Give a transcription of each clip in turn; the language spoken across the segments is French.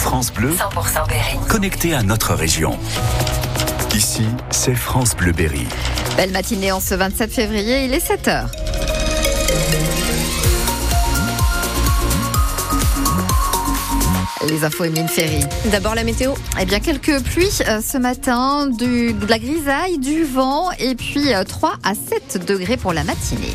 France Bleu, 100% Berry. connecté à notre région. Ici, c'est France Bleu Berry. Belle matinée en ce 27 février, il est 7h. Les infos Emeline Ferry. D'abord la météo. Eh bien, quelques pluies euh, ce matin, du, de la grisaille, du vent et puis euh, 3 à 7 degrés pour la matinée.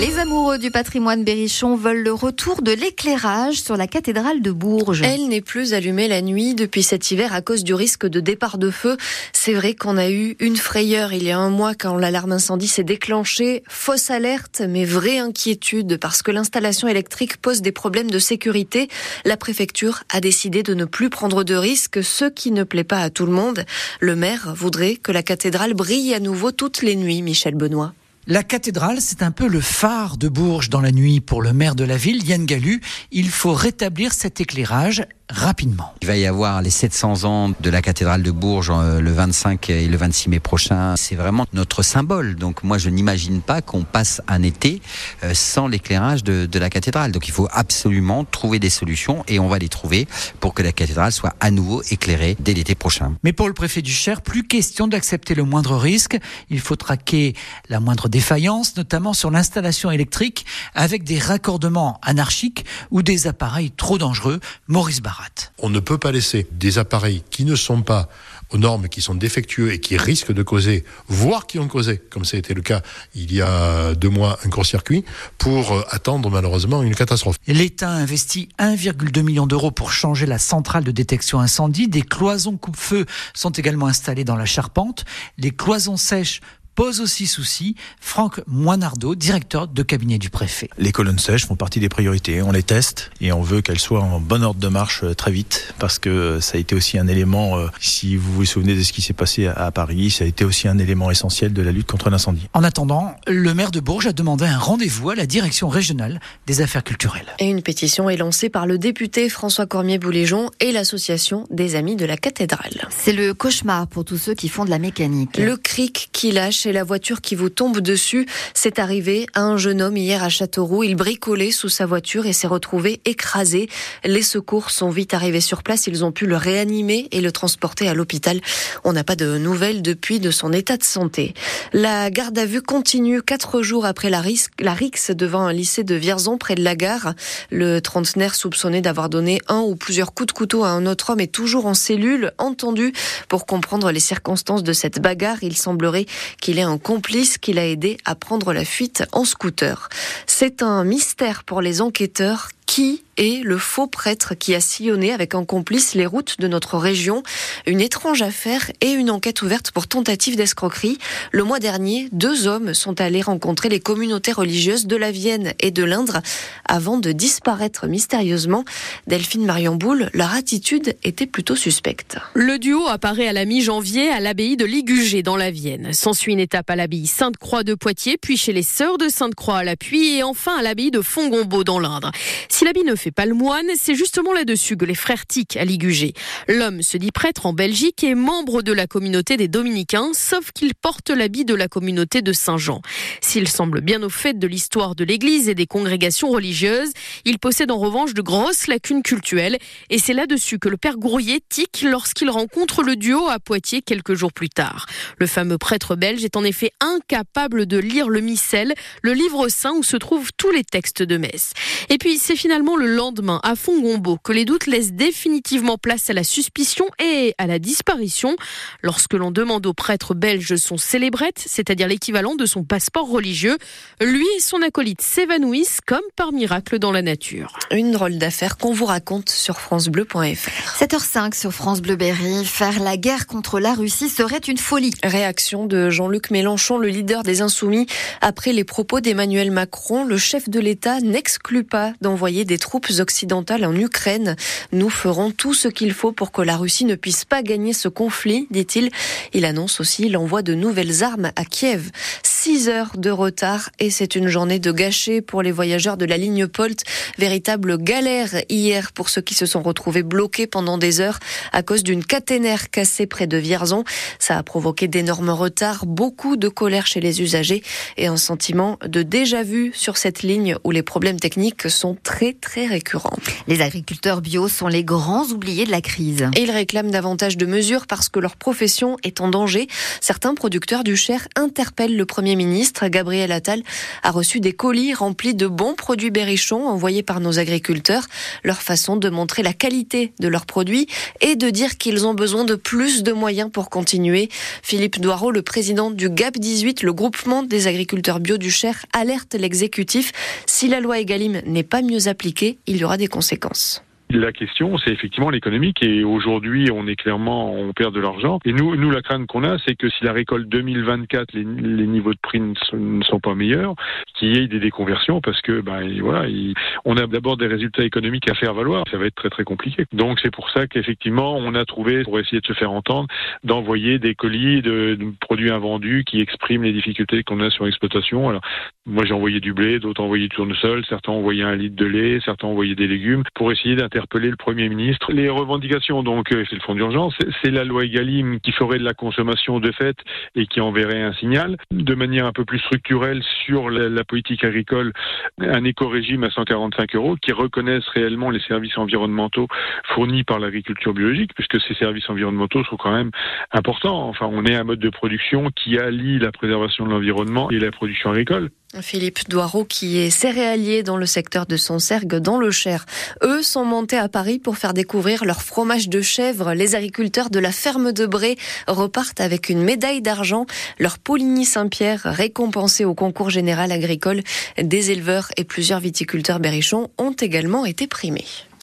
Les amoureux du patrimoine berrichon veulent le retour de l'éclairage sur la cathédrale de Bourges. Elle n'est plus allumée la nuit depuis cet hiver à cause du risque de départ de feu. C'est vrai qu'on a eu une frayeur il y a un mois quand l'alarme incendie s'est déclenchée. Fausse alerte, mais vraie inquiétude parce que l'installation électrique pose des problèmes de sécurité. La préfecture a décidé de ne plus prendre de risques, ce qui ne plaît pas à tout le monde. Le maire voudrait que la cathédrale brille à nouveau toutes les nuits, Michel Benoît. La cathédrale, c'est un peu le phare de Bourges dans la nuit pour le maire de la ville, Yann Gallu. Il faut rétablir cet éclairage rapidement. Il va y avoir les 700 ans de la cathédrale de Bourges euh, le 25 et le 26 mai prochain. C'est vraiment notre symbole. Donc moi, je n'imagine pas qu'on passe un été euh, sans l'éclairage de, de la cathédrale. Donc il faut absolument trouver des solutions et on va les trouver pour que la cathédrale soit à nouveau éclairée dès l'été prochain. Mais pour le préfet du Cher, plus question d'accepter le moindre risque. Il faut traquer la moindre défaillance, notamment sur l'installation électrique, avec des raccordements anarchiques ou des appareils trop dangereux. Maurice On ne peut pas laisser des appareils qui ne sont pas aux normes, qui sont défectueux et qui risquent de causer, voire qui ont causé, comme ça a été le cas il y a deux mois, un court-circuit, pour euh, attendre malheureusement une catastrophe. L'État a investi 1,2 million d'euros pour changer la centrale de détection incendie. Des cloisons coupe-feu sont également installées dans la charpente. Les cloisons sèches pose aussi souci. Franck Moinardo, directeur de cabinet du préfet. Les colonnes sèches font partie des priorités. On les teste et on veut qu'elles soient en bon ordre de marche très vite parce que ça a été aussi un élément, euh, si vous vous souvenez de ce qui s'est passé à Paris, ça a été aussi un élément essentiel de la lutte contre l'incendie. En attendant, le maire de Bourges a demandé un rendez-vous à la direction régionale des affaires culturelles. Et une pétition est lancée par le député François Cormier-Bouléjon et l'association des Amis de la cathédrale. C'est le cauchemar pour tous ceux qui font de la mécanique. Le cric qui lâche et la voiture qui vous tombe dessus. C'est arrivé à un jeune homme hier à Châteauroux. Il bricolait sous sa voiture et s'est retrouvé écrasé. Les secours sont vite arrivés sur place. Ils ont pu le réanimer et le transporter à l'hôpital. On n'a pas de nouvelles depuis de son état de santé. La garde à vue continue quatre jours après la, la rixe devant un lycée de Vierzon près de la gare. Le trentenaire soupçonné d'avoir donné un ou plusieurs coups de couteau à un autre homme est toujours en cellule, entendu pour comprendre les circonstances de cette bagarre. Il semblerait qu'il ait un complice qui l'a aidé à prendre la fuite en scooter. C'est un mystère pour les enquêteurs qui est le faux prêtre qui a sillonné avec un complice les routes de notre région. Une étrange affaire et une enquête ouverte pour tentative d'escroquerie. Le mois dernier, deux hommes sont allés rencontrer les communautés religieuses de la Vienne et de l'Indre avant de disparaître mystérieusement. Delphine Marion Boule, leur attitude était plutôt suspecte. Le duo apparaît à la mi-janvier à l'abbaye de Ligugé dans la Vienne. S'ensuit une étape à l'abbaye Sainte-Croix de Poitiers, puis chez les sœurs de Sainte-Croix à l'Appui et enfin à l'abbaye de Fongombault dans l'Indre. Si l'habit ne fait pas le moine, c'est justement là-dessus que les frères tiquent à Ligugé. L'homme se dit prêtre en Belgique et membre de la communauté des Dominicains, sauf qu'il porte l'habit de la communauté de Saint-Jean. S'il semble bien au fait de l'histoire de l'Église et des congrégations religieuses, il possède en revanche de grosses lacunes cultuelles et c'est là-dessus que le père Gourrier tique lorsqu'il rencontre le duo à Poitiers quelques jours plus tard. Le fameux prêtre belge est en effet incapable de lire le missel, le livre saint où se trouvent tous les textes de messe. Et puis c'est finalement le lendemain, à Fongombo, que les doutes laissent définitivement place à la suspicion et à la disparition. Lorsque l'on demande au prêtre belge son célébrette, c'est-à-dire l'équivalent de son passeport religieux, lui et son acolyte s'évanouissent comme par miracle dans la nature. Une drôle d'affaire qu'on vous raconte sur francebleu.fr. 7h05 sur France Bleu Berry. Faire la guerre contre la Russie serait une folie. Réaction de Jean-Luc Mélenchon, le leader des Insoumis. Après les propos d'Emmanuel Macron, le chef de l'État n'exclut pas d'envoyer des troupes occidentales en Ukraine. Nous ferons tout ce qu'il faut pour que la Russie ne puisse pas gagner ce conflit, dit-il. Il annonce aussi l'envoi de nouvelles armes à Kiev. 6 heures de retard et c'est une journée de gâchée pour les voyageurs de la ligne Polt. Véritable galère hier pour ceux qui se sont retrouvés bloqués pendant des heures à cause d'une caténaire cassée près de Vierzon. Ça a provoqué d'énormes retards, beaucoup de colère chez les usagers et un sentiment de déjà-vu sur cette ligne où les problèmes techniques sont très très récurrents. Les agriculteurs bio sont les grands oubliés de la crise. Et ils réclament davantage de mesures parce que leur profession est en danger. Certains producteurs du Cher interpellent le Premier ministre. Gabriel Attal a reçu des colis remplis de bons produits berrichons envoyés par nos agriculteurs. Leur façon de montrer la qualité de leurs produits et de dire qu'ils ont besoin de plus de moyens pour continuer. Philippe Doireau, le président du GAP 18, le groupement des agriculteurs bio du Cher, alerte l'exécutif. Si la loi Egalim n'est pas mieux appliquée, il y aura des conséquences. La question, c'est effectivement l'économique et aujourd'hui, on est clairement, on perd de l'argent. Et nous, nous, la crainte qu'on a, c'est que si la récolte 2024, les, les niveaux de prix ne sont pas meilleurs, qu'il y ait des déconversions parce que, ben voilà, on a d'abord des résultats économiques à faire valoir. Ça va être très très compliqué. Donc c'est pour ça qu'effectivement, on a trouvé, pour essayer de se faire entendre, d'envoyer des colis de, de, produits invendus qui expriment les difficultés qu'on a sur l'exploitation. Alors, moi, j'ai envoyé du blé, d'autres envoyé du tournesol, certains envoyé un litre de lait, certains envoyé des légumes pour essayer d'interpeller le Premier ministre. Les revendications, donc, euh, c'est le fonds d'urgence, c'est la loi Egalim qui ferait de la consommation de fait et qui enverrait un signal de manière un peu plus structurelle sur la, la politique agricole, un éco-régime à 145 euros qui reconnaisse réellement les services environnementaux fournis par l'agriculture biologique, puisque ces services environnementaux sont quand même importants. Enfin, on est un mode de production qui allie la préservation de l'environnement et la production agricole. Philippe Doireau, qui est céréalier dans le secteur de Sancergue, dans le Cher. Eux sont montés à Paris pour faire découvrir leur fromage de chèvre. Les agriculteurs de la ferme de Bré repartent avec une médaille d'argent. Leur Poligny Saint-Pierre, récompensé au concours général agricole des éleveurs et plusieurs viticulteurs berrichons, ont également été primés.